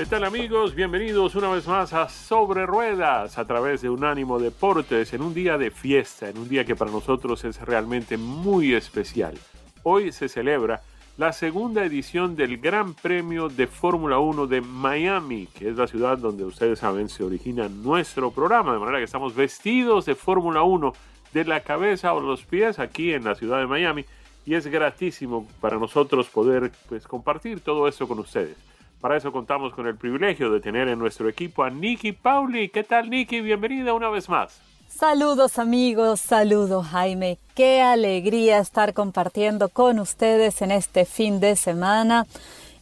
¿Qué tal amigos? Bienvenidos una vez más a Sobre Ruedas a través de Unánimo Deportes en un día de fiesta, en un día que para nosotros es realmente muy especial. Hoy se celebra la segunda edición del Gran Premio de Fórmula 1 de Miami, que es la ciudad donde ustedes saben se origina nuestro programa, de manera que estamos vestidos de Fórmula 1 de la cabeza o los pies aquí en la ciudad de Miami y es gratísimo para nosotros poder pues, compartir todo esto con ustedes. Para eso contamos con el privilegio de tener en nuestro equipo a Nikki Pauli. ¿Qué tal, Nikki? Bienvenida una vez más. Saludos amigos, saludos Jaime. Qué alegría estar compartiendo con ustedes en este fin de semana,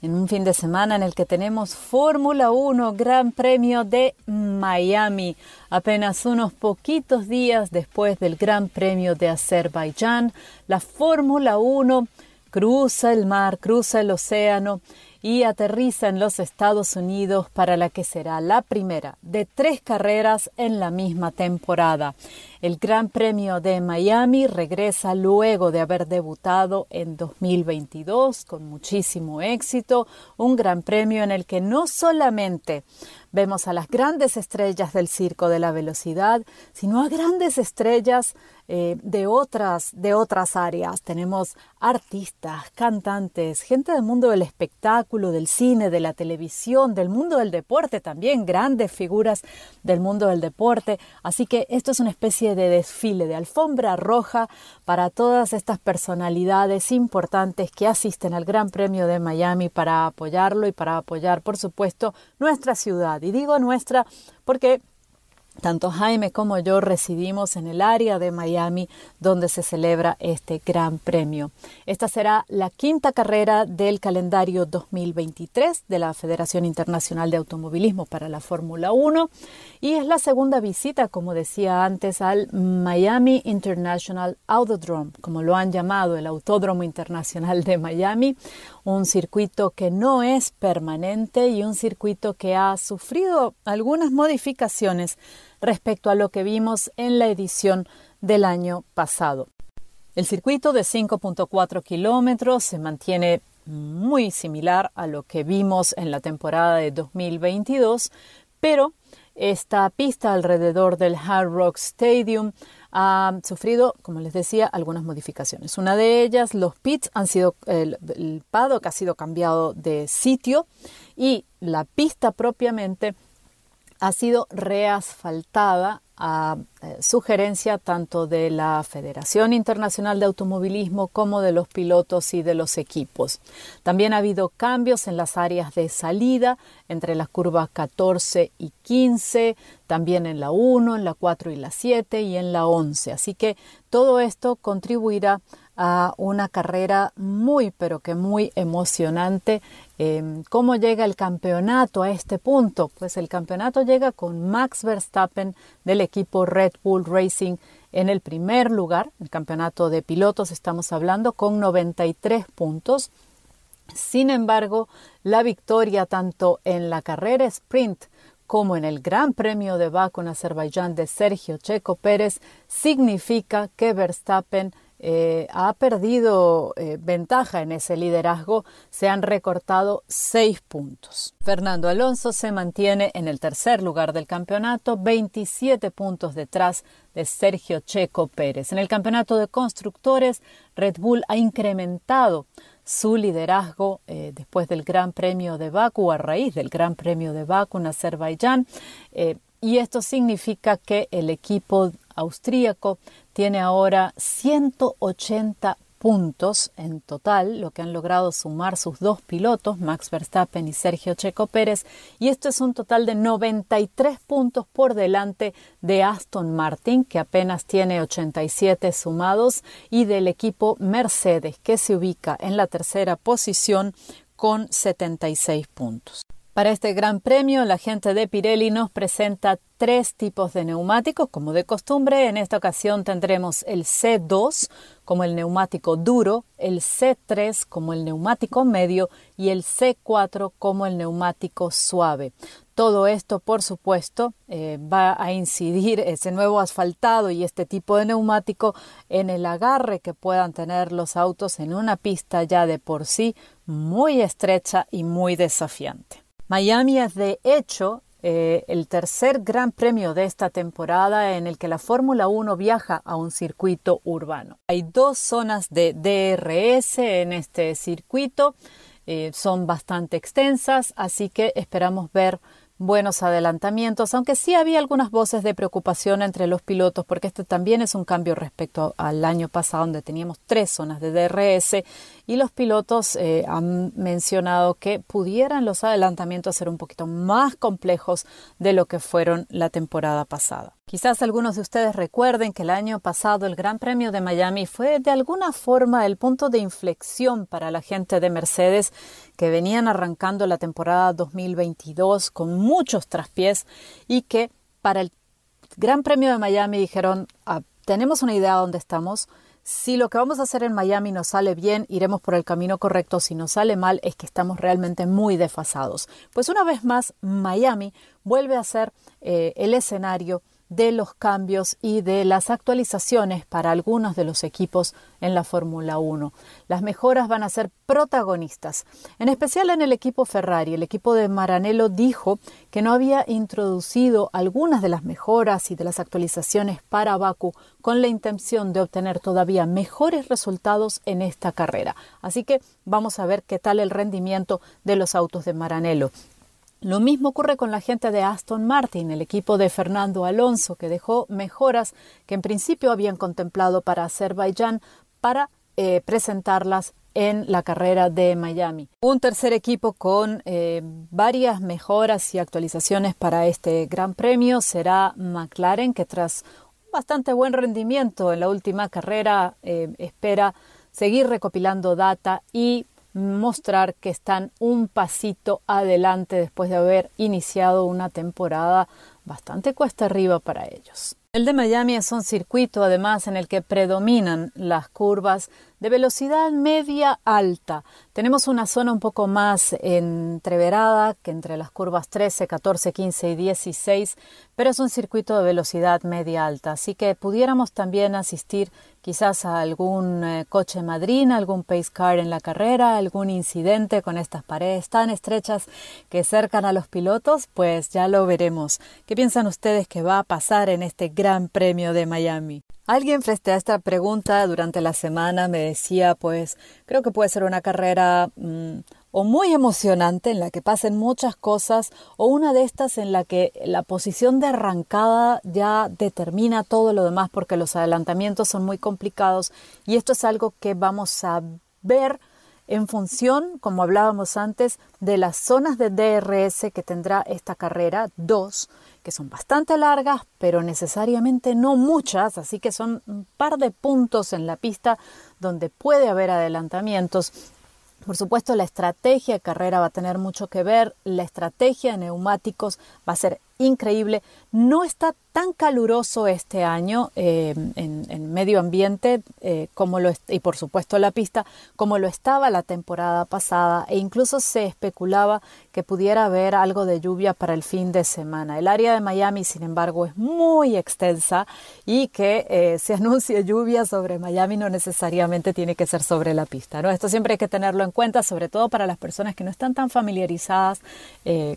en un fin de semana en el que tenemos Fórmula 1 Gran Premio de Miami, apenas unos poquitos días después del Gran Premio de Azerbaiyán. La Fórmula 1 cruza el mar, cruza el océano y aterriza en los Estados Unidos para la que será la primera de tres carreras en la misma temporada. El Gran Premio de Miami regresa luego de haber debutado en 2022 con muchísimo éxito, un Gran Premio en el que no solamente vemos a las grandes estrellas del circo de la velocidad, sino a grandes estrellas eh, de, otras, de otras áreas. Tenemos artistas, cantantes, gente del mundo del espectáculo, del cine, de la televisión, del mundo del deporte también, grandes figuras del mundo del deporte. Así que esto es una especie de desfile, de alfombra roja para todas estas personalidades importantes que asisten al Gran Premio de Miami para apoyarlo y para apoyar, por supuesto, nuestra ciudad. Y digo nuestra porque tanto Jaime como yo residimos en el área de Miami donde se celebra este gran premio. Esta será la quinta carrera del calendario 2023 de la Federación Internacional de Automovilismo para la Fórmula 1 y es la segunda visita, como decía antes, al Miami International Autodrome, como lo han llamado el Autódromo Internacional de Miami, un circuito que no es permanente y un circuito que ha sufrido algunas modificaciones respecto a lo que vimos en la edición del año pasado. El circuito de 5.4 kilómetros se mantiene muy similar a lo que vimos en la temporada de 2022, pero esta pista alrededor del Hard Rock Stadium ha sufrido, como les decía, algunas modificaciones. Una de ellas, los pits han sido, el, el paddock ha sido cambiado de sitio y la pista propiamente ha sido reasfaltada a eh, sugerencia tanto de la Federación Internacional de Automovilismo como de los pilotos y de los equipos. También ha habido cambios en las áreas de salida entre las curvas 14 y 15, también en la 1, en la 4 y la 7 y en la 11. Así que todo esto contribuirá a una carrera muy, pero que muy emocionante. Em, ¿Cómo llega el campeonato a este punto? Pues el campeonato llega con Max Verstappen del equipo Red Bull Racing en el primer lugar, el campeonato de pilotos estamos hablando, con 93 puntos. Sin embargo, la victoria tanto en la carrera sprint como en el Gran Premio de Baku en Azerbaiyán de Sergio Checo Pérez significa que Verstappen eh, ha perdido eh, ventaja en ese liderazgo, se han recortado seis puntos. Fernando Alonso se mantiene en el tercer lugar del campeonato, 27 puntos detrás de Sergio Checo Pérez. En el campeonato de constructores, Red Bull ha incrementado su liderazgo eh, después del Gran Premio de Baku, a raíz del Gran Premio de Baku en Azerbaiyán. Y esto significa que el equipo austríaco tiene ahora 180 puntos en total, lo que han logrado sumar sus dos pilotos, Max Verstappen y Sergio Checo Pérez, y esto es un total de 93 puntos por delante de Aston Martin, que apenas tiene 87 sumados, y del equipo Mercedes, que se ubica en la tercera posición con 76 puntos. Para este gran premio, la gente de Pirelli nos presenta tres tipos de neumáticos, como de costumbre. En esta ocasión tendremos el C2 como el neumático duro, el C3 como el neumático medio y el C4 como el neumático suave. Todo esto, por supuesto, eh, va a incidir ese nuevo asfaltado y este tipo de neumático en el agarre que puedan tener los autos en una pista ya de por sí muy estrecha y muy desafiante. Miami es de hecho eh, el tercer gran premio de esta temporada en el que la Fórmula 1 viaja a un circuito urbano. Hay dos zonas de DRS en este circuito, eh, son bastante extensas, así que esperamos ver buenos adelantamientos, aunque sí había algunas voces de preocupación entre los pilotos, porque este también es un cambio respecto al año pasado, donde teníamos tres zonas de DRS y los pilotos eh, han mencionado que pudieran los adelantamientos ser un poquito más complejos de lo que fueron la temporada pasada. Quizás algunos de ustedes recuerden que el año pasado el Gran Premio de Miami fue de alguna forma el punto de inflexión para la gente de Mercedes que venían arrancando la temporada 2022 con muchos traspiés y que para el Gran Premio de Miami dijeron, ah, tenemos una idea de dónde estamos, si lo que vamos a hacer en Miami nos sale bien, iremos por el camino correcto. Si nos sale mal, es que estamos realmente muy desfasados. Pues una vez más, Miami vuelve a ser eh, el escenario de los cambios y de las actualizaciones para algunos de los equipos en la Fórmula 1. Las mejoras van a ser protagonistas, en especial en el equipo Ferrari. El equipo de Maranello dijo que no había introducido algunas de las mejoras y de las actualizaciones para Baku con la intención de obtener todavía mejores resultados en esta carrera. Así que vamos a ver qué tal el rendimiento de los autos de Maranello. Lo mismo ocurre con la gente de Aston Martin, el equipo de Fernando Alonso, que dejó mejoras que en principio habían contemplado para Azerbaiyán para eh, presentarlas en la carrera de Miami. Un tercer equipo con eh, varias mejoras y actualizaciones para este Gran Premio será McLaren, que tras un bastante buen rendimiento en la última carrera eh, espera seguir recopilando data y mostrar que están un pasito adelante después de haber iniciado una temporada bastante cuesta arriba para ellos. El de Miami es un circuito además en el que predominan las curvas de velocidad media alta. Tenemos una zona un poco más entreverada que entre las curvas 13, 14, 15 y 16, pero es un circuito de velocidad media alta, así que pudiéramos también asistir quizás a algún eh, coche madrina, algún pace car en la carrera, algún incidente con estas paredes tan estrechas que cercan a los pilotos, pues ya lo veremos. ¿Qué piensan ustedes que va a pasar en este Gran Premio de Miami? Alguien frente a esta pregunta durante la semana me decía, pues creo que puede ser una carrera mm, o muy emocionante en la que pasen muchas cosas o una de estas en la que la posición de arrancada ya determina todo lo demás porque los adelantamientos son muy complicados y esto es algo que vamos a ver en función, como hablábamos antes, de las zonas de DRS que tendrá esta carrera, dos, que son bastante largas, pero necesariamente no muchas, así que son un par de puntos en la pista donde puede haber adelantamientos. Por supuesto, la estrategia carrera va a tener mucho que ver, la estrategia de neumáticos va a ser increíble. No está tan caluroso este año eh, en, medio ambiente eh, como lo y por supuesto la pista como lo estaba la temporada pasada e incluso se especulaba que pudiera haber algo de lluvia para el fin de semana. El área de Miami, sin embargo, es muy extensa y que eh, se anuncie lluvia sobre Miami no necesariamente tiene que ser sobre la pista. ¿no? Esto siempre hay que tenerlo en cuenta, sobre todo para las personas que no están tan familiarizadas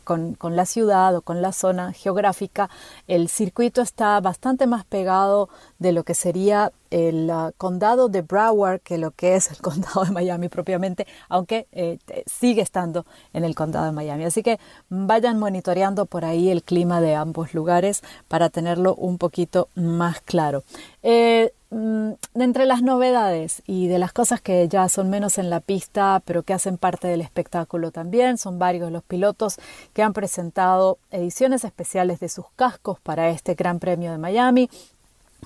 con, con la ciudad o con la zona geográfica. El circuito está bastante más pegado de lo que sería el uh, condado de Broward que lo que es el condado de Miami propiamente, aunque eh, sigue estando en el condado de Miami. Así que vayan monitoreando por ahí el clima de ambos lugares para tenerlo un poquito más claro. Eh, de entre las novedades y de las cosas que ya son menos en la pista, pero que hacen parte del espectáculo también, son varios los pilotos que han presentado ediciones especiales de sus cascos para este Gran Premio de Miami,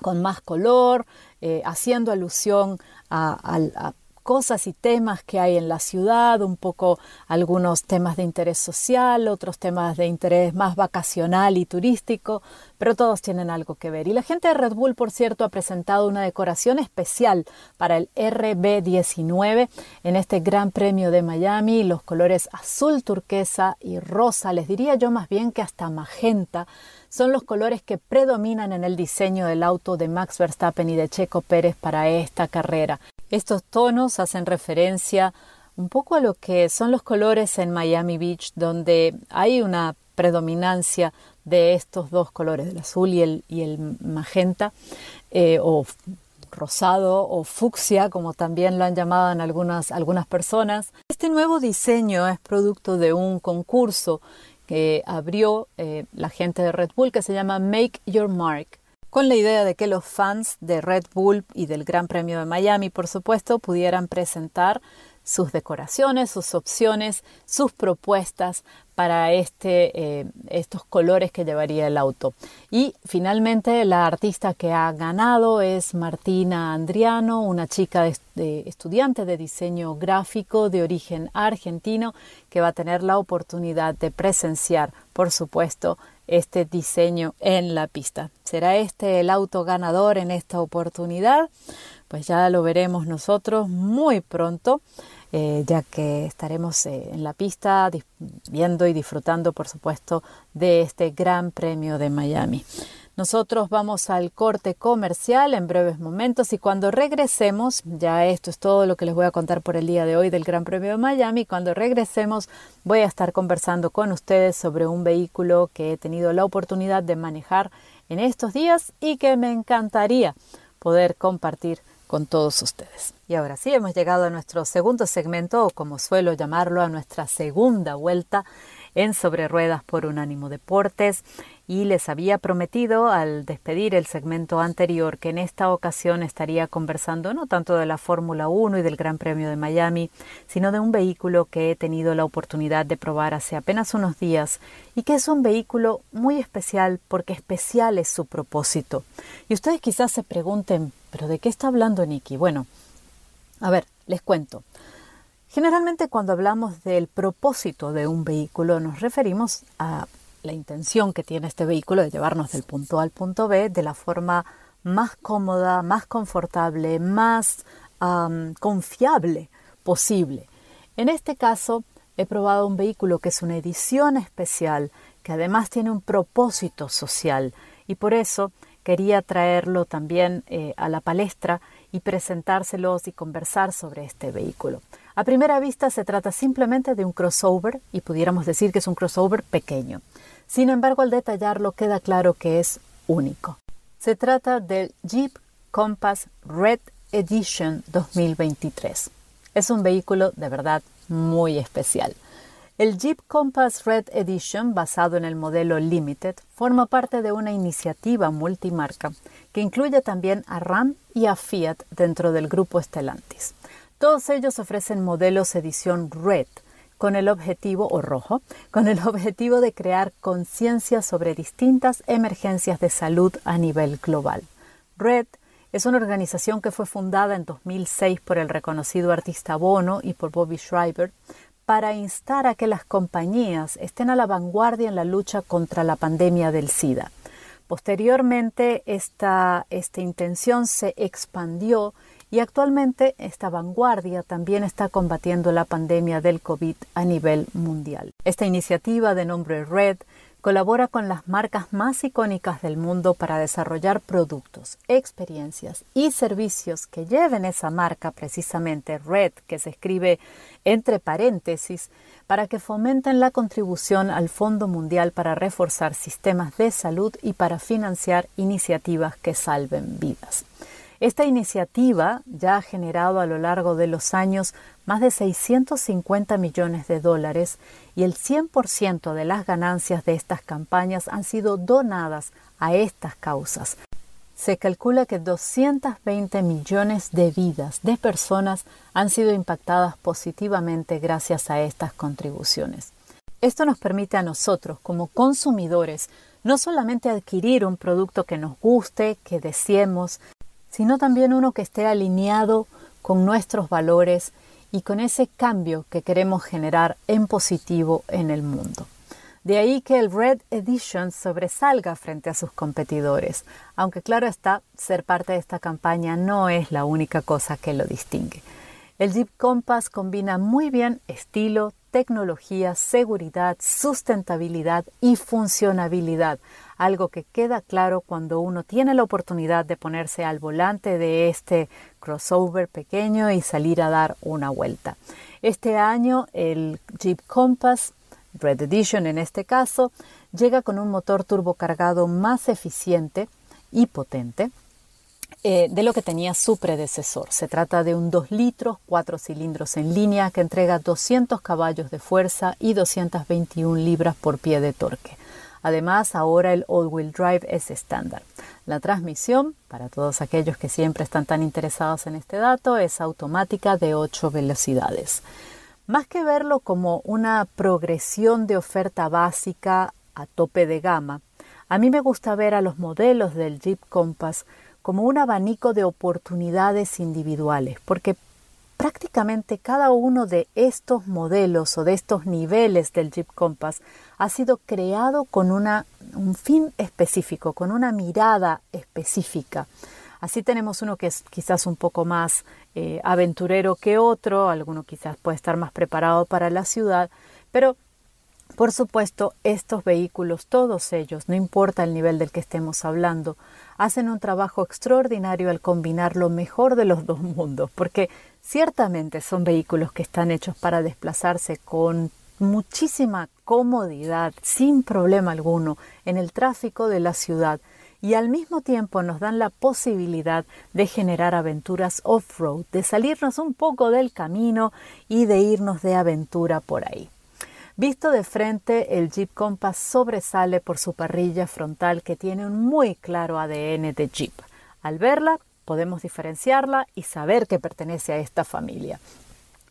con más color, eh, haciendo alusión a cosas y temas que hay en la ciudad, un poco algunos temas de interés social, otros temas de interés más vacacional y turístico, pero todos tienen algo que ver. Y la gente de Red Bull, por cierto, ha presentado una decoración especial para el RB19 en este Gran Premio de Miami, los colores azul turquesa y rosa, les diría yo más bien que hasta magenta, son los colores que predominan en el diseño del auto de Max Verstappen y de Checo Pérez para esta carrera. Estos tonos hacen referencia un poco a lo que son los colores en Miami Beach, donde hay una predominancia de estos dos colores, el azul y el, y el magenta, eh, o rosado o fucsia, como también lo han llamado algunas, algunas personas. Este nuevo diseño es producto de un concurso que abrió eh, la gente de Red Bull que se llama Make Your Mark con la idea de que los fans de Red Bull y del Gran Premio de Miami, por supuesto, pudieran presentar sus decoraciones, sus opciones, sus propuestas para este, eh, estos colores que llevaría el auto. Y finalmente la artista que ha ganado es Martina Andriano, una chica de, estudiante de diseño gráfico de origen argentino que va a tener la oportunidad de presenciar, por supuesto, este diseño en la pista. ¿Será este el auto ganador en esta oportunidad? Pues ya lo veremos nosotros muy pronto, eh, ya que estaremos eh, en la pista viendo y disfrutando, por supuesto, de este Gran Premio de Miami. Nosotros vamos al corte comercial en breves momentos y cuando regresemos, ya esto es todo lo que les voy a contar por el día de hoy del Gran Premio de Miami, cuando regresemos voy a estar conversando con ustedes sobre un vehículo que he tenido la oportunidad de manejar en estos días y que me encantaría poder compartir con todos ustedes. Y ahora sí, hemos llegado a nuestro segundo segmento, o como suelo llamarlo, a nuestra segunda vuelta en Sobre Ruedas por Unánimo Deportes y les había prometido al despedir el segmento anterior que en esta ocasión estaría conversando no tanto de la Fórmula 1 y del Gran Premio de Miami, sino de un vehículo que he tenido la oportunidad de probar hace apenas unos días y que es un vehículo muy especial porque especial es su propósito. Y ustedes quizás se pregunten, ¿pero de qué está hablando Nicky? Bueno, a ver, les cuento. Generalmente cuando hablamos del propósito de un vehículo nos referimos a la intención que tiene este vehículo de llevarnos del punto A al punto B de la forma más cómoda, más confortable, más confiable posible. En este caso he probado un vehículo que es una edición especial, que además tiene un propósito social y por eso quería traerlo también eh, a la palestra y presentárselos y conversar sobre este vehículo. A primera vista se trata simplemente de un crossover y pudiéramos decir que es un crossover pequeño. Sin embargo, al detallarlo queda claro que es único. Se trata del Jeep Compass Red Edition 2023. Es un vehículo de verdad muy especial. El Jeep Compass Red Edition, basado en el modelo Limited, forma parte de una iniciativa multimarca que incluye también a RAM y a Fiat dentro del grupo Stellantis. Todos ellos ofrecen modelos edición Red con el objetivo o rojo, con el objetivo de crear conciencia sobre distintas emergencias de salud a nivel global. Red es una organización que fue fundada en 2006 por el reconocido artista Bono y por Bobby Schreiber para instar a que las compañías estén a la vanguardia en la lucha contra la pandemia del SIDA. Posteriormente, esta, esta intención se expandió y actualmente esta vanguardia también está combatiendo la pandemia del COVID a nivel mundial. Esta iniciativa de nombre RED colabora con las marcas más icónicas del mundo para desarrollar productos, experiencias y servicios que lleven esa marca precisamente Red, que se escribe entre paréntesis, para que fomenten la contribución al Fondo Mundial para reforzar sistemas de salud y para financiar iniciativas que salven vidas. Esta iniciativa ya ha generado a lo largo de los años más de 650 millones de dólares y el 100% de las ganancias de estas campañas han sido donadas a estas causas. Se calcula que 220 millones de vidas de personas han sido impactadas positivamente gracias a estas contribuciones. Esto nos permite a nosotros, como consumidores, no solamente adquirir un producto que nos guste, que deseemos, sino también uno que esté alineado con nuestros valores y con ese cambio que queremos generar en positivo en el mundo. De ahí que el Red Edition sobresalga frente a sus competidores, aunque claro está, ser parte de esta campaña no es la única cosa que lo distingue. El Jeep Compass combina muy bien estilo, tecnología, seguridad, sustentabilidad y funcionabilidad, algo que queda claro cuando uno tiene la oportunidad de ponerse al volante de este crossover pequeño y salir a dar una vuelta. Este año el Jeep Compass Red Edition en este caso llega con un motor turbocargado más eficiente y potente eh, de lo que tenía su predecesor. Se trata de un 2 litros, 4 cilindros en línea que entrega 200 caballos de fuerza y 221 libras por pie de torque. Además, ahora el all-wheel drive es estándar. La transmisión, para todos aquellos que siempre están tan interesados en este dato, es automática de 8 velocidades. Más que verlo como una progresión de oferta básica a tope de gama, a mí me gusta ver a los modelos del Jeep Compass como un abanico de oportunidades individuales, porque prácticamente cada uno de estos modelos o de estos niveles del Jeep Compass ha sido creado con una, un fin específico, con una mirada específica. Así tenemos uno que es quizás un poco más eh, aventurero que otro, alguno quizás puede estar más preparado para la ciudad, pero por supuesto estos vehículos, todos ellos, no importa el nivel del que estemos hablando, hacen un trabajo extraordinario al combinar lo mejor de los dos mundos, porque ciertamente son vehículos que están hechos para desplazarse con muchísima comodidad, sin problema alguno, en el tráfico de la ciudad y al mismo tiempo nos dan la posibilidad de generar aventuras off-road, de salirnos un poco del camino y de irnos de aventura por ahí. Visto de frente, el Jeep Compass sobresale por su parrilla frontal que tiene un muy claro ADN de Jeep. Al verla, podemos diferenciarla y saber que pertenece a esta familia.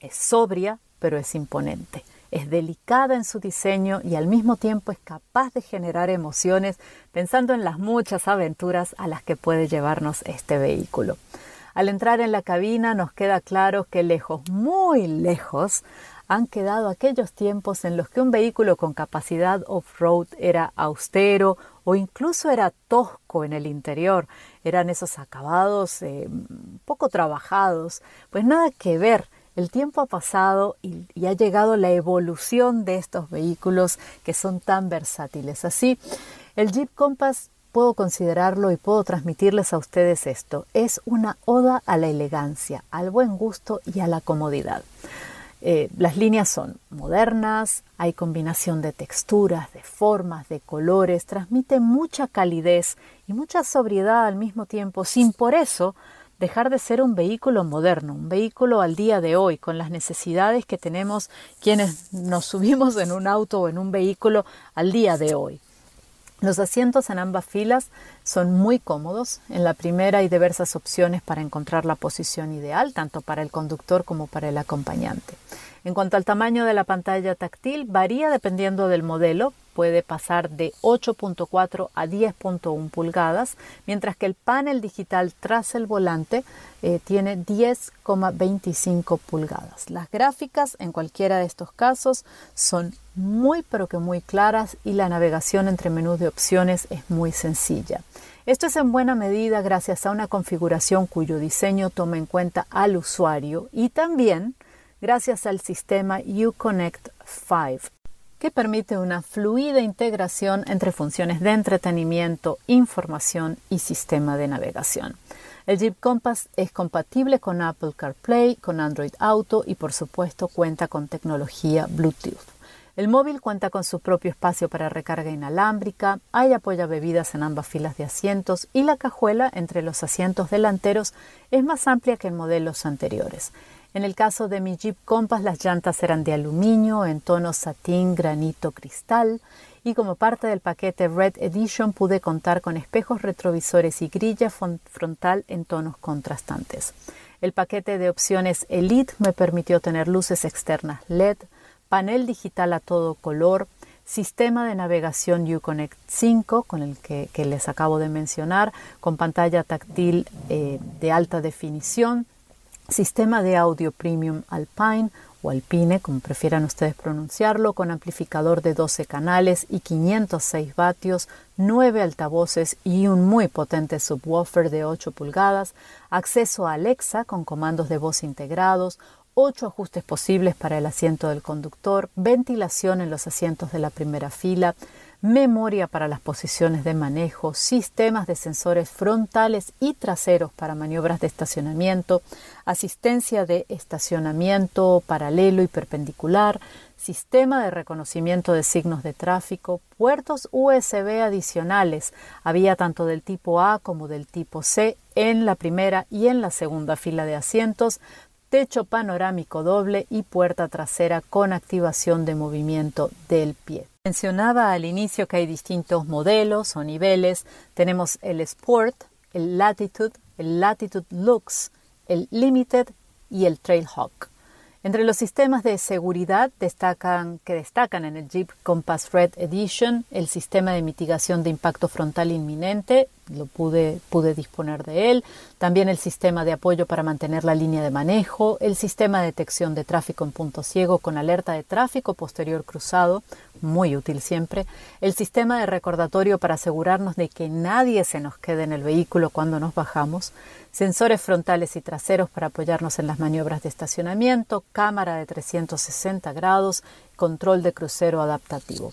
Es sobria, pero es imponente. Es delicada en su diseño y al mismo tiempo es capaz de generar emociones pensando en las muchas aventuras a las que puede llevarnos este vehículo. Al entrar en la cabina nos queda claro que lejos, muy lejos, han quedado aquellos tiempos en los que un vehículo con capacidad off-road era austero o incluso era tosco en el interior. Eran esos acabados eh, poco trabajados. Pues nada que ver. El tiempo ha pasado y, y, ha llegado la evolución de estos vehículos que son tan versátiles. Así, el Jeep Compass puedo considerarlo y puedo transmitirles a ustedes esto. Es una oda a la elegancia, al buen gusto y a la comodidad. Eh, las líneas son modernas, hay combinación de texturas, de formas, de colores, transmite mucha calidez y mucha sobriedad al mismo tiempo, sin por eso dejar de ser un vehículo moderno, un vehículo al día de hoy, con las necesidades que tenemos quienes nos subimos en un auto o en un vehículo al día de hoy. Los asientos en ambas filas son muy cómodos. En la primera hay diversas opciones para encontrar la posición ideal, tanto para el conductor como para el acompañante. En cuanto al tamaño de la pantalla táctil, varía dependiendo del modelo, puede pasar de 8.4 a 10.1 pulgadas, mientras que el panel digital tras el volante eh, tiene 10,25 pulgadas. Las gráficas en cualquiera de estos casos son muy pero que muy claras y la navegación entre menús de opciones es muy sencilla. Esto es en buena medida gracias a una configuración cuyo diseño toma en cuenta al usuario y también gracias al sistema Uconnect 5, que permite una fluida integración entre funciones de entretenimiento, información y sistema de navegación. El Jeep Compass es compatible con Apple CarPlay, con Android Auto y por supuesto cuenta con tecnología Bluetooth. El móvil cuenta con su propio espacio para recarga inalámbrica, hay apoya bebidas en ambas filas de asientos y la cajuela entre los asientos delanteros es más amplia que en modelos anteriores. En el caso de mi Jeep Compass las llantas eran de aluminio en tonos satín, granito, cristal y como parte del paquete Red Edition pude contar con espejos retrovisores y grilla frontal en tonos contrastantes. El paquete de opciones Elite me permitió tener luces externas LED, panel digital a todo color, sistema de navegación Uconnect 5, con el que, les acabo de mencionar, con pantalla táctil eh, de alta definición, sistema de audio premium Alpine o Alpine, como prefieran ustedes pronunciarlo, con amplificador de 12 canales y 506 vatios, 9 altavoces y un muy potente subwoofer de 8 pulgadas, acceso a Alexa con comandos de voz integrados, ocho ajustes posibles para el asiento del conductor, ventilación en los asientos de la primera fila, memoria para las posiciones de manejo, sistemas de sensores frontales y traseros para maniobras de estacionamiento, asistencia de estacionamiento paralelo y perpendicular, sistema de reconocimiento de signos de tráfico, puertos USB adicionales. Había tanto del tipo A como del tipo C en la primera y en la segunda fila de asientos, techo panorámico doble y puerta trasera con activación de movimiento del pie. Mencionaba al inicio que hay distintos modelos o niveles. Tenemos el Sport, el Latitude, el Latitude Lux, el Limited y el Trailhawk. Entre los sistemas de seguridad destacan, que destacan en el Jeep Compass Red Edition el sistema de mitigación de impacto frontal inminente, lo pude, pude disponer de él, también el sistema de apoyo para mantener la línea de manejo, el sistema de detección de tráfico en punto ciego con alerta de tráfico posterior cruzado, muy útil siempre, el sistema de recordatorio para asegurarnos de que nadie se nos quede en el vehículo cuando nos bajamos, sensores frontales y traseros para apoyarnos en las maniobras de estacionamiento, cámara de 360 grados, control de crucero adaptativo.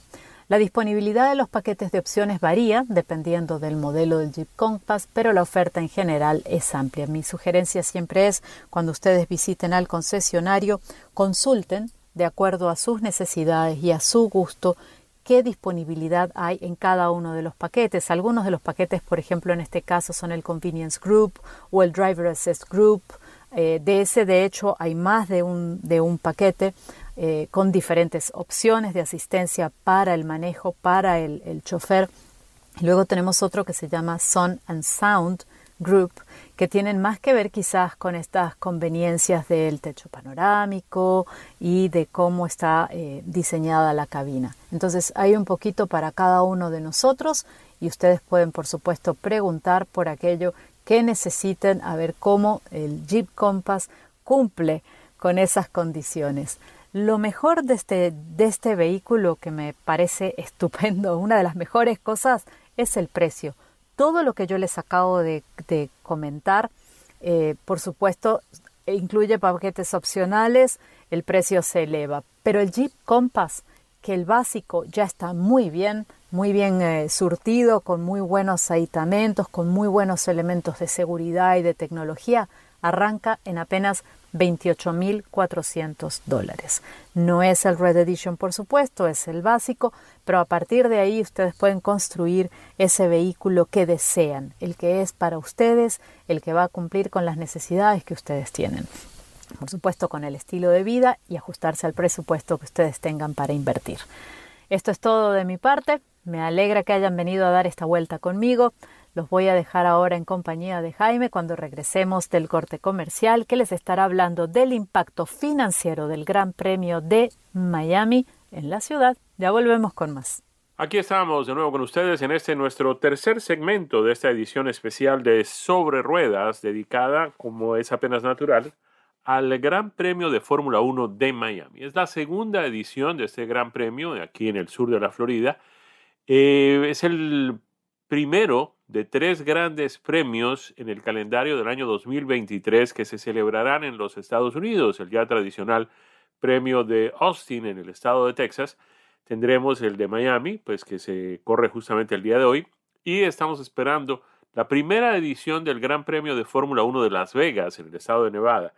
La disponibilidad de los paquetes de opciones varía dependiendo del modelo del Jeep Compass, pero la oferta en general es amplia. Mi sugerencia siempre es, cuando ustedes visiten al concesionario, consulten de acuerdo a sus necesidades y a su gusto qué disponibilidad hay en cada uno de los paquetes. Algunos de los paquetes, por ejemplo, en este caso son el Convenience Group o el Driver Assist Group. Eh, de ese, de hecho, hay más de un, de un paquete eh, con diferentes opciones de asistencia para el manejo, para el, el chofer. Luego tenemos otro que se llama Sun and Sound Group, que tienen más que ver quizás con estas conveniencias del techo panorámico y de cómo está eh, diseñada la cabina. Entonces hay un poquito para cada uno de nosotros y ustedes pueden por supuesto preguntar por aquello que necesiten a ver cómo el Jeep Compass cumple con esas condiciones. Lo mejor de este, de este vehículo que me parece estupendo, una de las mejores cosas es el precio todo lo que yo les acabo de, comentar, eh, por supuesto, incluye paquetes opcionales, el precio se eleva. Pero el Jeep Compass, que el básico ya está muy bien, muy bien eh, surtido, con muy buenos aditamentos, con muy buenos elementos de seguridad y de tecnología, arranca en apenas 28.400 dólares. No es el Red Edition, por supuesto, es el básico, pero a partir de ahí ustedes pueden construir ese vehículo que desean, el que es para ustedes, el que va a cumplir con las necesidades que ustedes tienen. Por supuesto, con el estilo de vida y ajustarse al presupuesto que ustedes tengan para invertir. Esto es todo de mi parte. Me alegra que hayan venido a dar esta vuelta conmigo. Los voy a dejar ahora en compañía de Jaime cuando regresemos del corte comercial que les estará hablando del impacto financiero del Gran Premio de Miami en la ciudad. Ya volvemos con más. Aquí estamos de nuevo con ustedes en este nuestro tercer segmento de esta edición especial de Sobre Ruedas dedicada, como es apenas natural, al Gran Premio de Fórmula 1 de Miami. Es la segunda edición de este Gran Premio aquí en el sur de la Florida. Eh, es el primero de tres grandes premios en el calendario del año 2023 que se celebrarán en los Estados Unidos, el ya tradicional premio de Austin en el estado de Texas, tendremos el de Miami, pues que se corre justamente el día de hoy, y estamos esperando la primera edición del Gran Premio de Fórmula 1 de Las Vegas, en el estado de Nevada.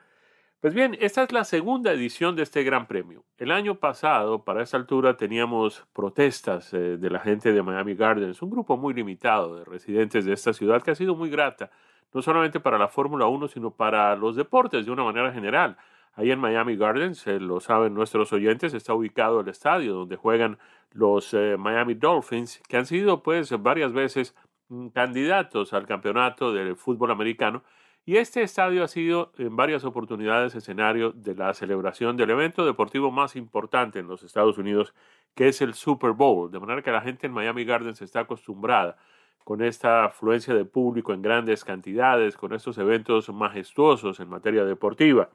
Pues bien, esta es la segunda edición de este Gran Premio. El año pasado, para esta altura, teníamos protestas eh, de la gente de Miami Gardens, un grupo muy limitado de residentes de esta ciudad que ha sido muy grata, no solamente para la Fórmula 1, sino para los deportes de una manera general. Ahí en Miami Gardens, eh, lo saben nuestros oyentes, está ubicado el estadio donde juegan los eh, Miami Dolphins, que han sido pues varias veces mm, candidatos al campeonato del fútbol americano y este estadio ha sido en varias oportunidades escenario de la celebración del evento deportivo más importante en los Estados Unidos, que es el Super Bowl. De manera que la gente en Miami Gardens está acostumbrada con esta afluencia de público en grandes cantidades, con estos eventos majestuosos en materia deportiva.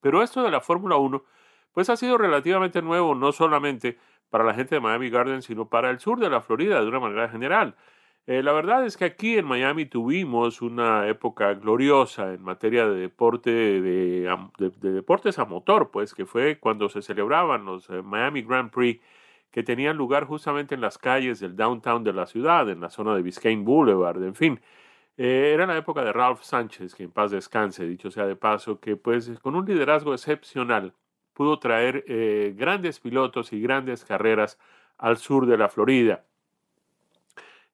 Pero esto de la Fórmula 1, pues ha sido relativamente nuevo, no solamente para la gente de Miami Gardens, sino para el sur de la Florida de una manera general. Eh, la verdad es que aquí en Miami tuvimos una época gloriosa en materia de deporte de, deportes a motor, pues que fue cuando se celebraban los eh, Miami Grand Prix que tenían lugar justamente en las calles del downtown de la ciudad, en la zona de Biscayne Boulevard, en fin. Eh, era la época de Ralph Sánchez, que en paz descanse, dicho sea de paso, que pues con un liderazgo excepcional pudo traer grandes pilotos y grandes carreras al sur de la Florida.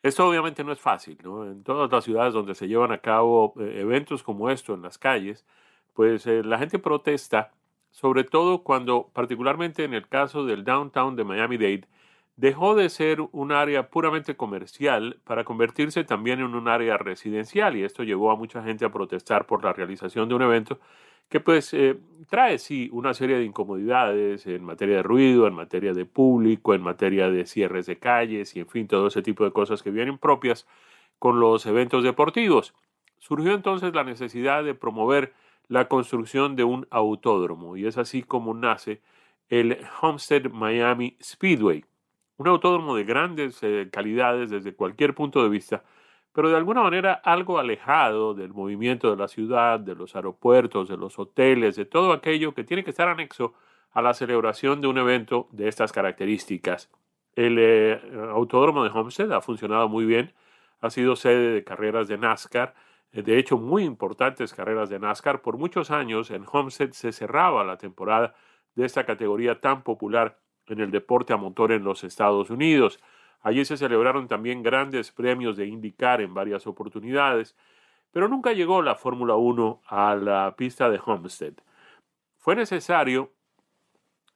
Esto obviamente no es fácil, ¿no? En todas las ciudades donde se llevan a cabo eh, eventos como esto en las calles, pues eh, la gente protesta, sobre todo cuando, particularmente en el caso del downtown de Miami-Dade, dejó de ser un área puramente comercial para convertirse también en un área residencial y esto llevó a mucha gente a protestar por la realización de un evento que pues eh, trae sí una serie de incomodidades en materia de ruido, en materia de público, en materia de cierres de calles y en fin, todo ese tipo de cosas que vienen propias con los eventos deportivos. Surgió entonces la necesidad de promover la construcción de un autódromo y es así como nace el Homestead Miami Speedway, un autódromo de grandes eh, calidades desde cualquier punto de vista pero de alguna manera algo alejado del movimiento de la ciudad, de los aeropuertos, de los hoteles, de todo aquello que tiene que estar anexo a la celebración de un evento de estas características. El eh, Autódromo de Homestead ha funcionado muy bien, ha sido sede de carreras de NASCAR, eh, de hecho muy importantes carreras de NASCAR. Por muchos años en Homestead se cerraba la temporada de esta categoría tan popular en el deporte a motor en los Estados Unidos. Allí se celebraron también grandes premios de IndyCar en varias oportunidades, pero nunca llegó la Fórmula 1 a la pista de Homestead. Fue necesario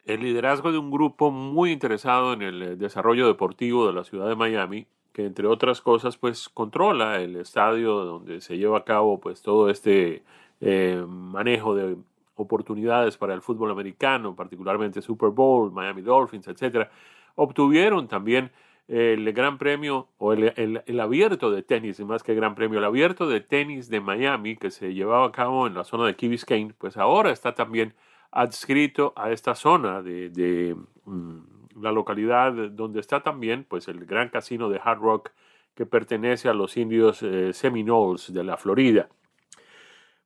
el liderazgo de un grupo muy interesado en el desarrollo deportivo de la ciudad de Miami, que entre otras cosas pues controla el estadio donde se lleva a cabo pues todo este eh, manejo de oportunidades para el fútbol americano, particularmente Super Bowl, Miami Dolphins, etcétera, obtuvieron también el Gran Premio o el, abierto de tenis, más que Gran Premio, el abierto de tenis de Miami que se llevaba a cabo en la zona de Key Biscayne, pues ahora está también adscrito a esta zona de, mm, la localidad donde está también pues el gran casino de Hard Rock que pertenece a los indios eh, Seminoles de la Florida.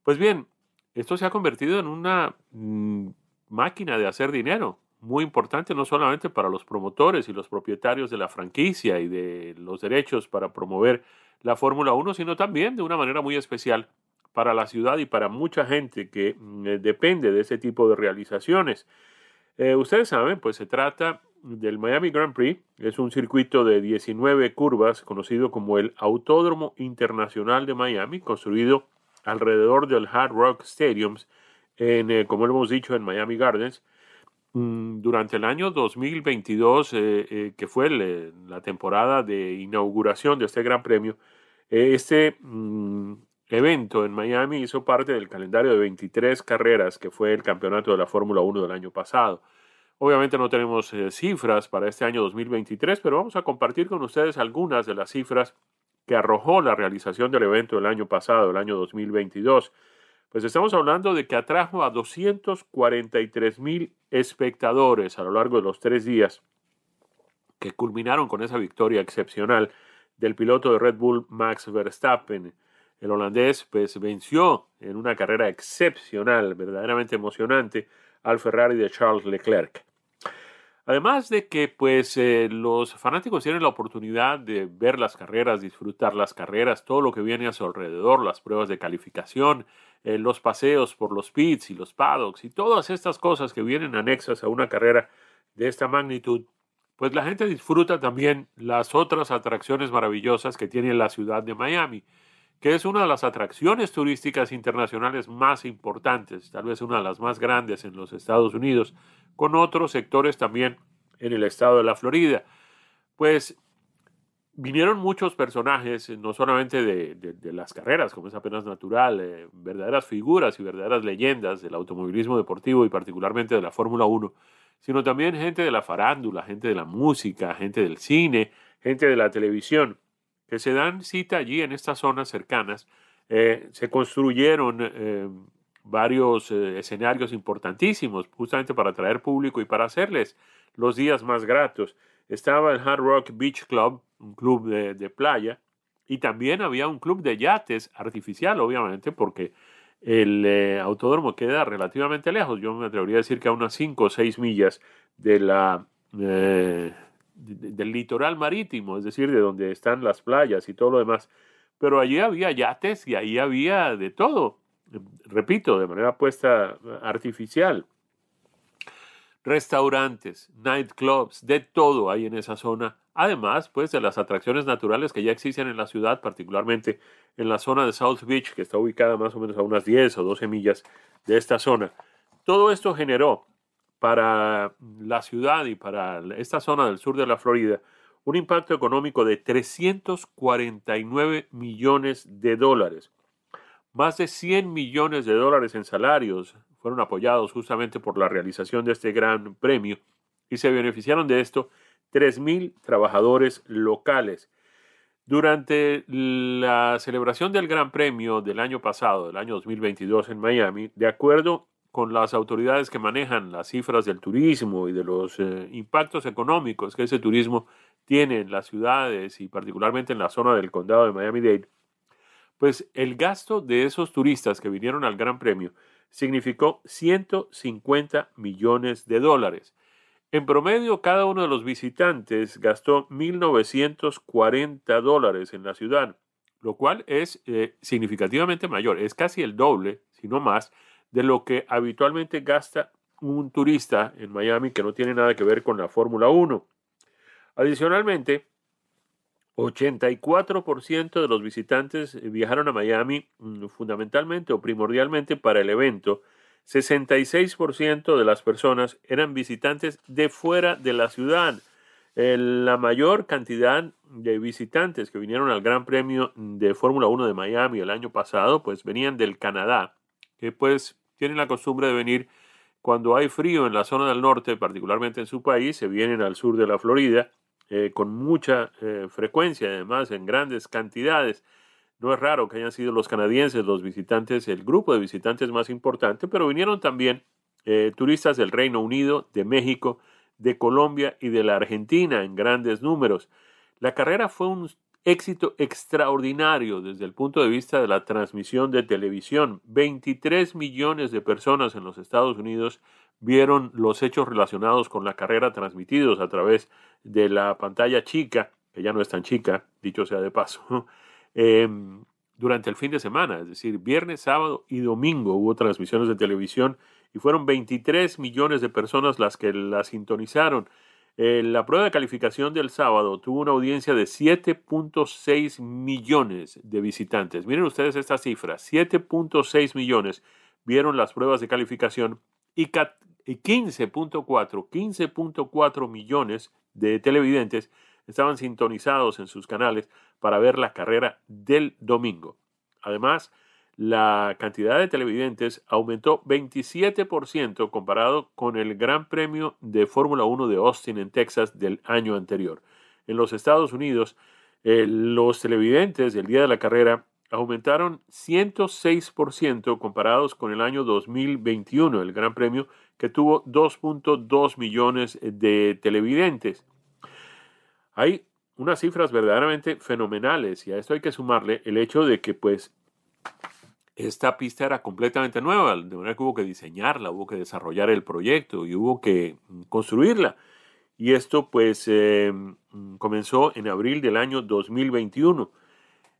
Pues bien, esto se ha convertido en una mm, máquina de hacer dinero muy importante no solamente para los promotores y los propietarios de la franquicia y de los derechos para promover la Fórmula 1, sino también de una manera muy especial para la ciudad y para mucha gente que mm, eh, depende de ese tipo de realizaciones. Eh, ustedes saben, pues se trata del Miami Grand Prix, es un circuito de 19 curvas conocido como el Autódromo Internacional de Miami, construido alrededor del Hard Rock Stadiums, en, eh, como hemos dicho, en Miami Gardens, durante el año 2022, eh, eh, que fue la temporada de inauguración de este Gran Premio, eh, este mm, evento en Miami hizo parte del calendario de 23 carreras que fue el campeonato de la Fórmula 1 del año pasado. Obviamente no tenemos cifras para este año 2023, pero vamos a compartir con ustedes algunas de las cifras que arrojó la realización del evento el año pasado, el año 2022. Pues estamos hablando de que atrajo a 243 mil espectadores a lo largo de los tres días que culminaron con esa victoria excepcional del piloto de Red Bull Max Verstappen. El holandés pues venció en una carrera excepcional, verdaderamente emocionante, al Ferrari de Charles Leclerc. Además de que pues eh, los fanáticos tienen la oportunidad de ver las carreras, disfrutar las carreras, todo lo que viene a su alrededor, las pruebas de calificación, eh, los paseos por los pits y los paddocks y todas estas cosas que vienen anexas a una carrera de esta magnitud, pues la gente disfruta también las otras atracciones maravillosas que tiene la ciudad de Miami, que es una de las atracciones turísticas internacionales más importantes, tal vez una de las más grandes en los Estados Unidos, con otros sectores también en el estado de la Florida. Pues vinieron muchos personajes, no solamente de, las carreras, como es apenas natural, eh, verdaderas figuras y verdaderas leyendas del automovilismo deportivo y particularmente de la Fórmula 1, sino también gente de la farándula, gente de la música, gente del cine, gente de la televisión, que se dan cita allí en estas zonas cercanas. Eh, se construyeron eh, varios escenarios importantísimos justamente para atraer público y para hacerles los días más gratos. Estaba el Hard Rock Beach Club, un club de, playa, y también había un club de yates artificial, obviamente, porque el eh, autódromo queda relativamente lejos. Yo me atrevería a decir que a unas 5 o 6 millas de la, eh, del litoral marítimo, es decir, de donde están las playas y todo lo demás. Pero allí había yates y ahí había de todo, repito, de manera puesta artificial restaurantes, nightclubs, de todo hay en esa zona. Además, pues de las atracciones naturales que ya existen en la ciudad, particularmente en la zona de South Beach, que está ubicada más o menos a unas 10 o 12 millas de esta zona. Todo esto generó para la ciudad y para esta zona del sur de la Florida un impacto económico de 349 millones de dólares. Más de 100 millones de dólares en salarios, fueron apoyados justamente por la realización de este gran premio y se beneficiaron de esto 3.000 trabajadores locales. Durante la celebración del Gran Premio del año pasado, del año 2022 en Miami, de acuerdo con las autoridades que manejan las cifras del turismo y de los eh, impactos económicos que ese turismo tiene en las ciudades y particularmente en la zona del condado de Miami-Dade, pues el gasto de esos turistas que vinieron al Gran Premio significó 150 millones de dólares. En promedio, cada uno de los visitantes gastó 1.940 dólares en la ciudad, lo cual es eh, significativamente mayor, es casi el doble, si no más, de lo que habitualmente gasta un turista en Miami que no tiene nada que ver con la Fórmula 1. Adicionalmente, 84% de los visitantes eh, viajaron a Miami mm, fundamentalmente o primordialmente para el evento. 66% de las personas eran visitantes de fuera de la ciudad. la mayor cantidad de visitantes que vinieron al Gran Premio de Fórmula 1 de Miami el año pasado, pues venían del Canadá, que pues tienen la costumbre de venir cuando hay frío en la zona del norte, particularmente en su país, se vienen al sur de la Florida eh, con mucha eh, frecuencia, además en grandes cantidades. No es raro que hayan sido los canadienses los visitantes, el grupo de visitantes más importante, pero vinieron también eh, turistas del Reino Unido, de México, de Colombia y de la Argentina en grandes números. La carrera fue un éxito extraordinario desde el punto de vista de la transmisión de televisión. 23 millones de personas en los Estados Unidos vieron los hechos relacionados con la carrera transmitidos a través de la pantalla chica, que ya no es tan chica, dicho sea de paso, em, durante el fin de semana, es decir, viernes, sábado y domingo hubo transmisiones de televisión y fueron 23 millones de personas las que la sintonizaron. Eh, la prueba de calificación del sábado tuvo una audiencia de 7.6 millones de visitantes. Miren ustedes estas cifras, 7.6 millones vieron las pruebas de calificación y 15.4 15.4 millones de televidentes estaban sintonizados en sus canales para ver la carrera del domingo. Además, la cantidad de televidentes aumentó 27% comparado con el Gran Premio de Fórmula 1 de Austin en Texas del año anterior. En los Estados Unidos, eh, los televidentes del día de la carrera aumentaron 106% comparados con el año 2021, el Gran Premio que tuvo 2.2 millones de televidentes. Hay unas cifras verdaderamente fenomenales y a esto hay que sumarle el hecho de que pues esta pista era completamente nueva, de manera que hubo que diseñarla, hubo que desarrollar el proyecto y hubo que construirla. y esto pues eh, comenzó en abril del año 2021.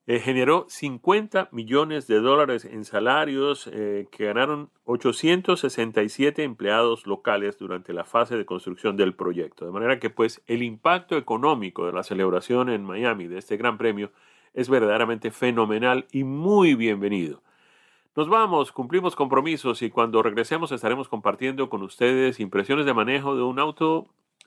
Eh, generó 50 millones de dólares en salarios eh, que ganaron 867 empleados locales durante la fase de construcción del proyecto. De manera que pues el impacto económico de la celebración en Miami de este gran premio es verdaderamente fenomenal y muy bienvenido. Nos vamos, cumplimos compromisos y cuando regresemos estaremos compartiendo con ustedes impresiones de manejo de un auto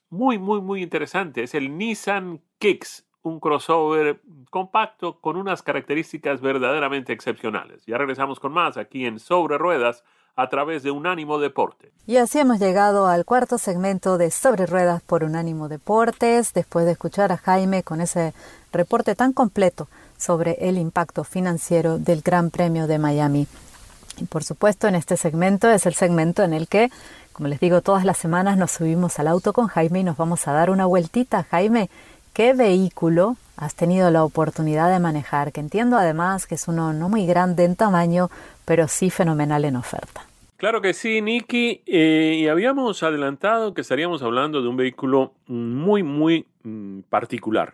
muy, muy, muy interesante. Es el Nissan Kicks un crossover compacto con unas características verdaderamente excepcionales. Ya regresamos con más aquí en Sobre Ruedas a través de Unánimo Deporte. Y así hemos llegado al cuarto segmento de Sobre Ruedas por Unánimo Deportes, después de escuchar a Jaime con ese reporte tan completo sobre el impacto financiero del Gran Premio de Miami. Y por supuesto, en este segmento es el segmento en el que, como les digo, todas las semanas nos subimos al auto con Jaime y nos vamos a dar una vueltita. Jaime, ¿Qué vehículo has tenido la oportunidad de manejar? Que entiendo además que es uno no muy grande en tamaño, pero sí fenomenal en oferta. Claro que sí, Nicky. Eh, y habíamos adelantado que estaríamos hablando de un vehículo muy, muy mm, particular.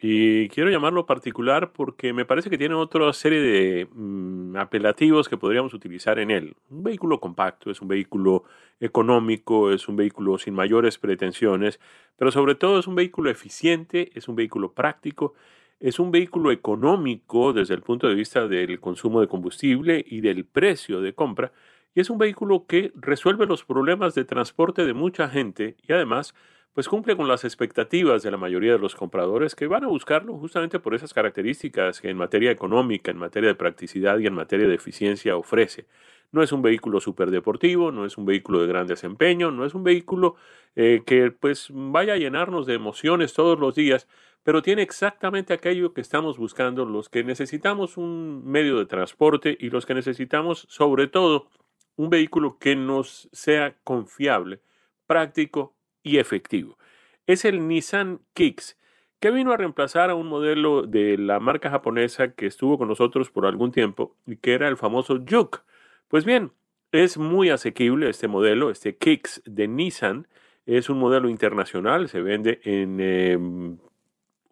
Y quiero llamarlo particular porque me parece que tiene otra serie de mm, apelativos que podríamos utilizar en él. Un vehículo compacto, es un vehículo económico, es un vehículo sin mayores pretensiones, pero sobre todo es un vehículo eficiente, es un vehículo práctico, es un vehículo económico desde el punto de vista del consumo de combustible y del precio de compra, y es un vehículo que resuelve los problemas de transporte de mucha gente y además pues cumple con las expectativas de la mayoría de los compradores que van a buscarlo justamente por esas características que en materia económica, en materia de practicidad y en materia de eficiencia ofrece. No es un vehículo superdeportivo, no es un vehículo de gran desempeño, no es un vehículo eh, que pues vaya a llenarnos de emociones todos los días, pero tiene exactamente aquello que estamos buscando los que necesitamos un medio de transporte y los que necesitamos sobre todo un vehículo que nos sea confiable, práctico y efectivo. Es el Nissan Kicks, que vino a reemplazar a un modelo de la marca japonesa que estuvo con nosotros por algún tiempo y que era el famoso Juke. Pues bien, es muy asequible este modelo, este Kicks de Nissan. Es un modelo internacional, se vende en em,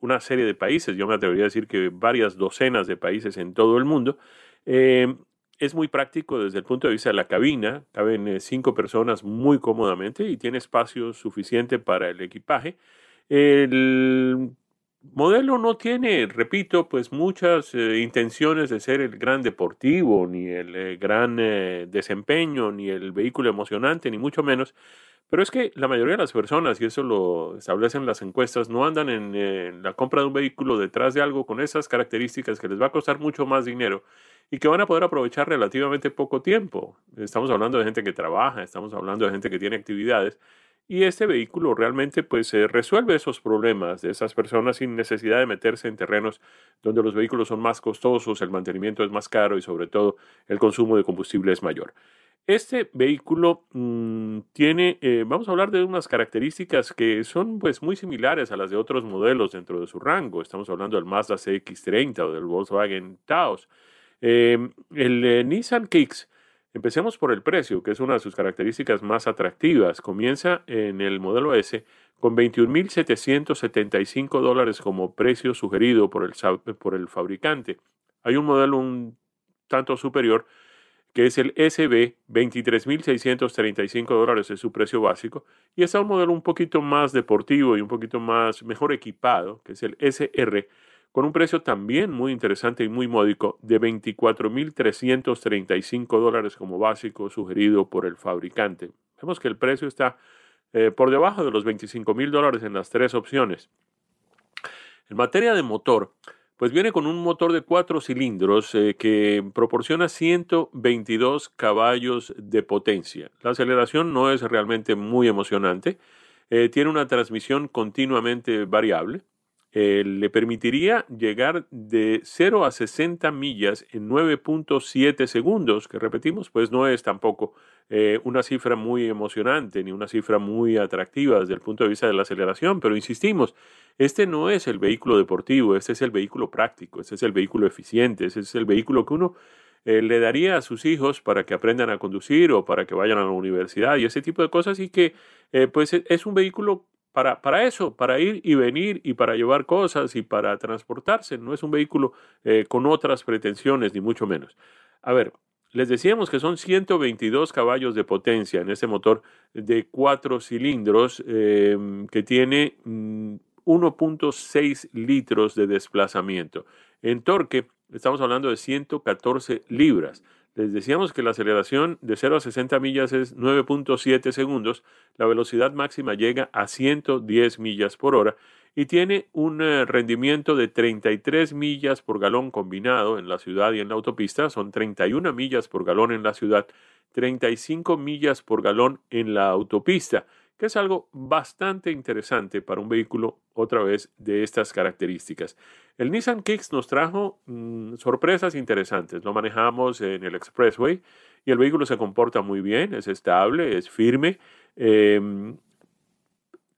una serie de países, yo me atrevería a decir que varias docenas de países en todo el mundo. Em, es muy práctico desde el punto de vista de la cabina, caben eh, cinco personas muy cómodamente y tiene espacio suficiente para el equipaje. El modelo no tiene, repito, pues muchas eh, intenciones de ser el gran deportivo, ni el eh, gran desempeño, ni el vehículo emocionante, ni mucho menos. Pero es que la mayoría de las personas, y eso lo establecen las encuestas, no andan en la compra de un vehículo detrás de algo con esas características que les va a costar mucho más dinero y que van a poder aprovechar relativamente poco tiempo. Estamos hablando de gente que trabaja, estamos hablando de gente que tiene actividades y este vehículo realmente pues resuelve esos problemas de esas personas sin necesidad de meterse en terrenos donde los vehículos son más costosos, el mantenimiento es más caro y sobre todo el consumo de combustible es mayor. Este vehículo mm, tiene, eh, vamos a hablar de unas características que son pues muy similares a las de otros modelos dentro de su rango. Estamos hablando del Mazda CX-30 o del Volkswagen Taos. Em, el eh, Nissan Kicks, empecemos por el precio, que es una de sus características más atractivas. Comienza en el modelo S con 21.775 dólares como precio sugerido por el, por el fabricante. Hay un modelo un tanto superior que es el SB, 23.635 dólares es su precio básico, y está un modelo un poquito más deportivo y un poquito más mejor equipado, que es el SR, con un precio también muy interesante y muy módico de 24.335 dólares como básico sugerido por el fabricante. Vemos que el precio está eh, por debajo de los 25.000 dólares en las tres opciones. En materia de motor, pues viene con un motor de cuatro cilindros eh, que proporciona 122 caballos de potencia. La aceleración no es realmente muy emocionante. Eh, tiene una transmisión continuamente variable. Eh, le permitiría llegar de 0 a 60 millas en 9.7 segundos, que repetimos, pues no es tampoco eh, una cifra muy emocionante ni una cifra muy atractiva desde el punto de vista de la aceleración, pero insistimos, este no es el vehículo deportivo, este es el vehículo práctico, este es el vehículo eficiente, este es el vehículo que uno eh, le daría a sus hijos para que aprendan a conducir o para que vayan a la universidad y ese tipo de cosas y que pues es un vehículo para, para eso, para ir y venir y para llevar cosas y para transportarse. No es un vehículo eh, con otras pretensiones, ni mucho menos. A ver, les decíamos que son 122 caballos de potencia en este motor de cuatro cilindros em, que tiene 1.6 mm, litros de desplazamiento. En torque estamos hablando de 114 libras. Les decíamos que la aceleración de 0 a 60 millas es 9.7 segundos, la velocidad máxima llega a 110 millas por hora y tiene un eh, rendimiento de 33 millas por galón combinado en la ciudad y en la autopista, son 31 millas por galón en la ciudad, 35 millas por galón en la autopista que es algo bastante interesante para un vehículo, otra vez, de estas características. El Nissan Kicks nos trajo mm, sorpresas interesantes. Lo manejamos en el Expressway y el vehículo se comporta muy bien, es estable, es firme. Em,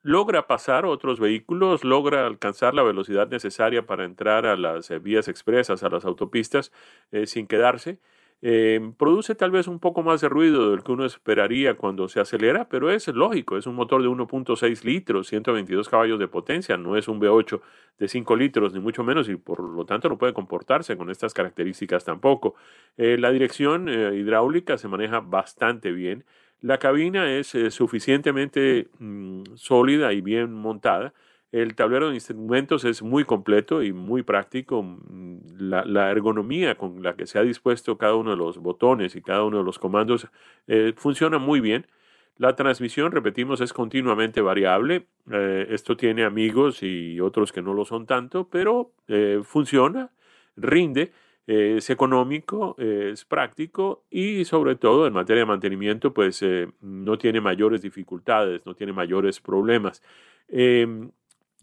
logra pasar otros vehículos, logra alcanzar la velocidad necesaria para entrar a las eh, vías expresas, a las autopistas, eh, sin quedarse. Em, produce tal vez un poco más de ruido del que uno esperaría cuando se acelera, pero es lógico, es un motor de 1.6 litros, 122 caballos de potencia, no es un V8 de 5 litros, ni mucho menos, y por lo tanto no puede comportarse con estas características tampoco. Eh, la dirección eh, hidráulica se maneja bastante bien, la cabina es eh, suficientemente mm, sólida y bien montada, el tablero de instrumentos es muy completo y muy práctico. Mm, la, ergonomía con la que se ha dispuesto cada uno de los botones y cada uno de los comandos eh, funciona muy bien. La transmisión, repetimos, es continuamente variable. Eh, esto tiene amigos y otros que no lo son tanto, pero eh, funciona, rinde, es económico, es práctico y sobre todo en materia de mantenimiento, pues no tiene mayores dificultades, no tiene mayores problemas. Em,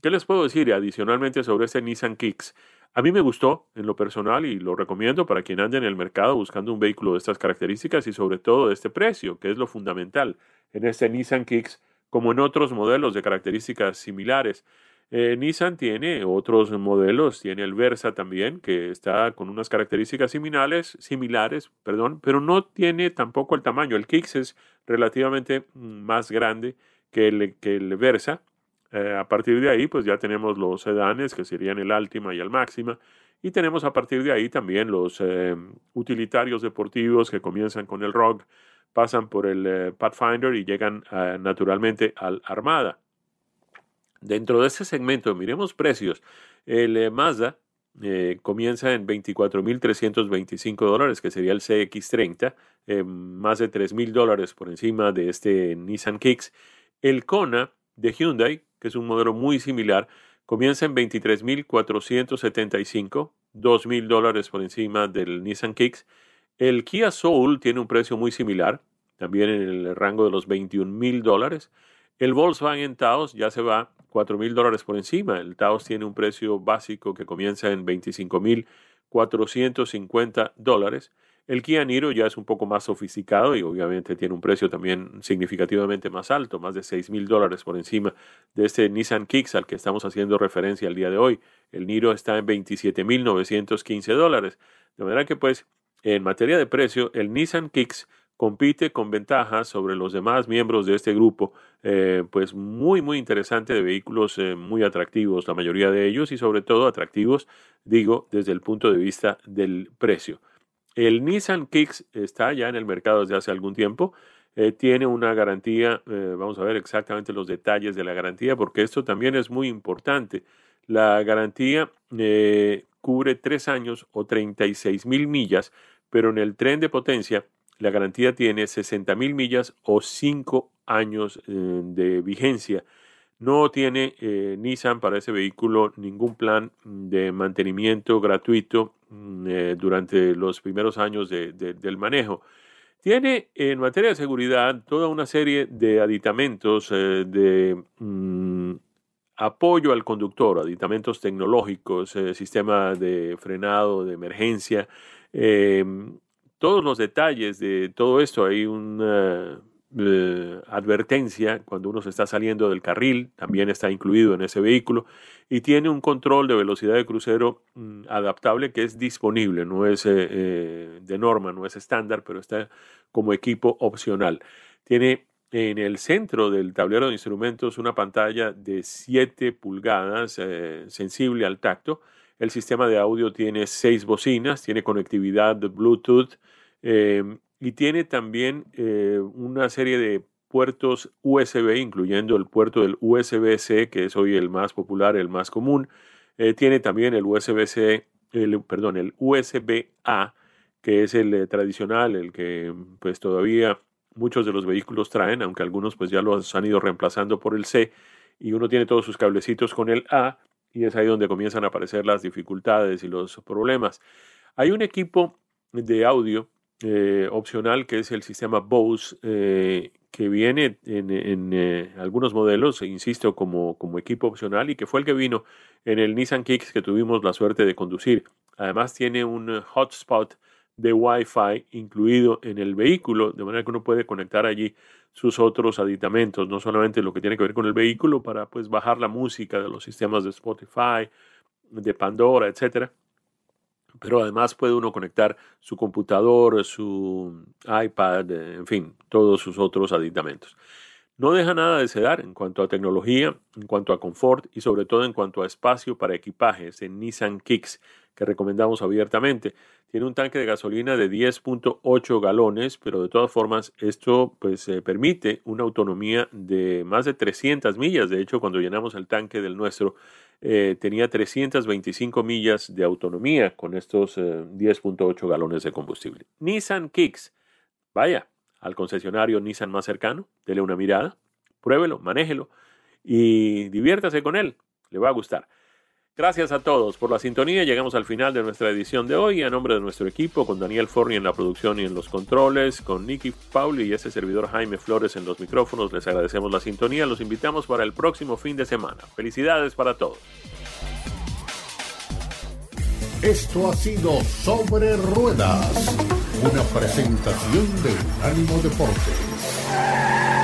¿Qué les puedo decir adicionalmente sobre este Nissan Kicks? A mí me gustó en lo personal y lo recomiendo para quien ande en el mercado buscando un vehículo de estas características y sobre todo de este precio, que es lo fundamental en este Nissan Kicks, como en otros modelos de características similares. Eh, Nissan tiene otros modelos, tiene el Versa también, que está con unas características similares, similares, perdón, pero no tiene tampoco el tamaño. El Kicks es relativamente mm, más grande que el, que el Versa, eh, a partir de ahí, pues ya tenemos los sedanes, que serían el Altima y el Máxima, y tenemos a partir de ahí también los eh, utilitarios deportivos que comienzan con el Rogue, pasan por el eh, Pathfinder y llegan naturalmente al Armada. Dentro de ese segmento, miremos precios. El Mazda comienza en 24.325 dólares, que sería el CX30, más de 3.000 dólares por encima de este Nissan Kicks. El Kona de Hyundai que es un modelo muy similar, comienza en 23.475, 2.000 dólares por encima del Nissan Kicks. El Kia Soul tiene un precio muy similar, también en el rango de los 21.000 dólares. El Volkswagen Taos ya se va 4.000 dólares por encima. El Taos tiene un precio básico que comienza en 25.450 dólares. El Kia Niro ya es un poco más sofisticado y obviamente tiene un precio también significativamente más alto, más de 6 mil dólares por encima de este Nissan Kicks al que estamos haciendo referencia el día de hoy. El Niro está en 27 mil 915 dólares. De manera que pues en materia de precio, el Nissan Kicks compite con ventajas sobre los demás miembros de este grupo, eh, pues muy, muy interesante de vehículos eh, muy atractivos, la mayoría de ellos, y sobre todo atractivos, digo, desde el punto de vista del precio. El Nissan Kicks está ya en el mercado desde hace algún tiempo. Eh, tiene una garantía, eh, vamos a ver exactamente los detalles de la garantía, porque esto también es muy importante. La garantía eh, cubre tres años o 36 mil millas, pero en el tren de potencia la garantía tiene 60 mil millas o cinco años de vigencia. No tiene Nissan para ese vehículo ningún plan de mantenimiento gratuito Mm, eh, durante los primeros años del manejo. Tiene en materia de seguridad toda una serie de aditamentos eh, de mm, apoyo al conductor, aditamentos tecnológicos, eh, sistema de frenado de emergencia, todos los detalles de todo esto. Hay una advertencia cuando uno se está saliendo del carril, también está incluido en ese vehículo, y tiene un control de velocidad de crucero mm, adaptable que es disponible, no es eh, eh, de norma, no es estándar, pero está como equipo opcional. Tiene en el centro del tablero de instrumentos una pantalla de 7 pulgadas eh, sensible al tacto. El sistema de audio tiene 6 bocinas, tiene conectividad Bluetooth eh, y tiene también eh, una serie de puertos USB, incluyendo el puerto del USB-C, que es hoy el más popular, el más común. tiene también el USB-C, el, perdón, el USB-A, que es el tradicional, el que pues todavía muchos de los vehículos traen, aunque algunos pues ya los han ido reemplazando por el C y uno tiene todos sus cablecitos con el A y es ahí donde comienzan a aparecer las dificultades y los problemas. Hay un equipo de audio eh, opcional que es el sistema Bose eh, que viene en, eh, algunos modelos, insisto, como, como equipo opcional y que fue el que vino en el Nissan Kicks que tuvimos la suerte de conducir. Además tiene un hotspot de Wi-Fi incluido en el vehículo, de manera que uno puede conectar allí sus otros aditamentos, no solamente lo que tiene que ver con el vehículo para pues bajar la música de los sistemas de Spotify, de Pandora, etcétera. Pero además puede uno conectar su computador, su iPad, en fin, todos sus otros aditamentos. No deja nada de sedar en cuanto a tecnología, en cuanto a confort y sobre todo en cuanto a espacio para equipajes en Nissan Kicks que recomendamos abiertamente. Tiene un tanque de gasolina de 10.8 galones, pero de todas formas esto pues eh, permite una autonomía de más de 300 millas. De hecho, cuando llenamos el tanque del nuestro, eh, tenía 325 millas de autonomía con estos 10.8 eh, galones de combustible. Nissan Kicks. Vaya al concesionario Nissan más cercano, dele una mirada, pruébelo, manéjelo y diviértase con él. Le va a gustar. Gracias a todos por la sintonía. Llegamos al final de nuestra edición de hoy. A nombre de nuestro equipo, con Daniel Forni en la producción y en los controles, con Nicky Pauli y ese servidor Jaime Flores en los micrófonos, les agradecemos la sintonía. Los invitamos para el próximo fin de semana. Felicidades para todos. Esto ha sido Sobre Ruedas, una presentación de Unánimo Deporte.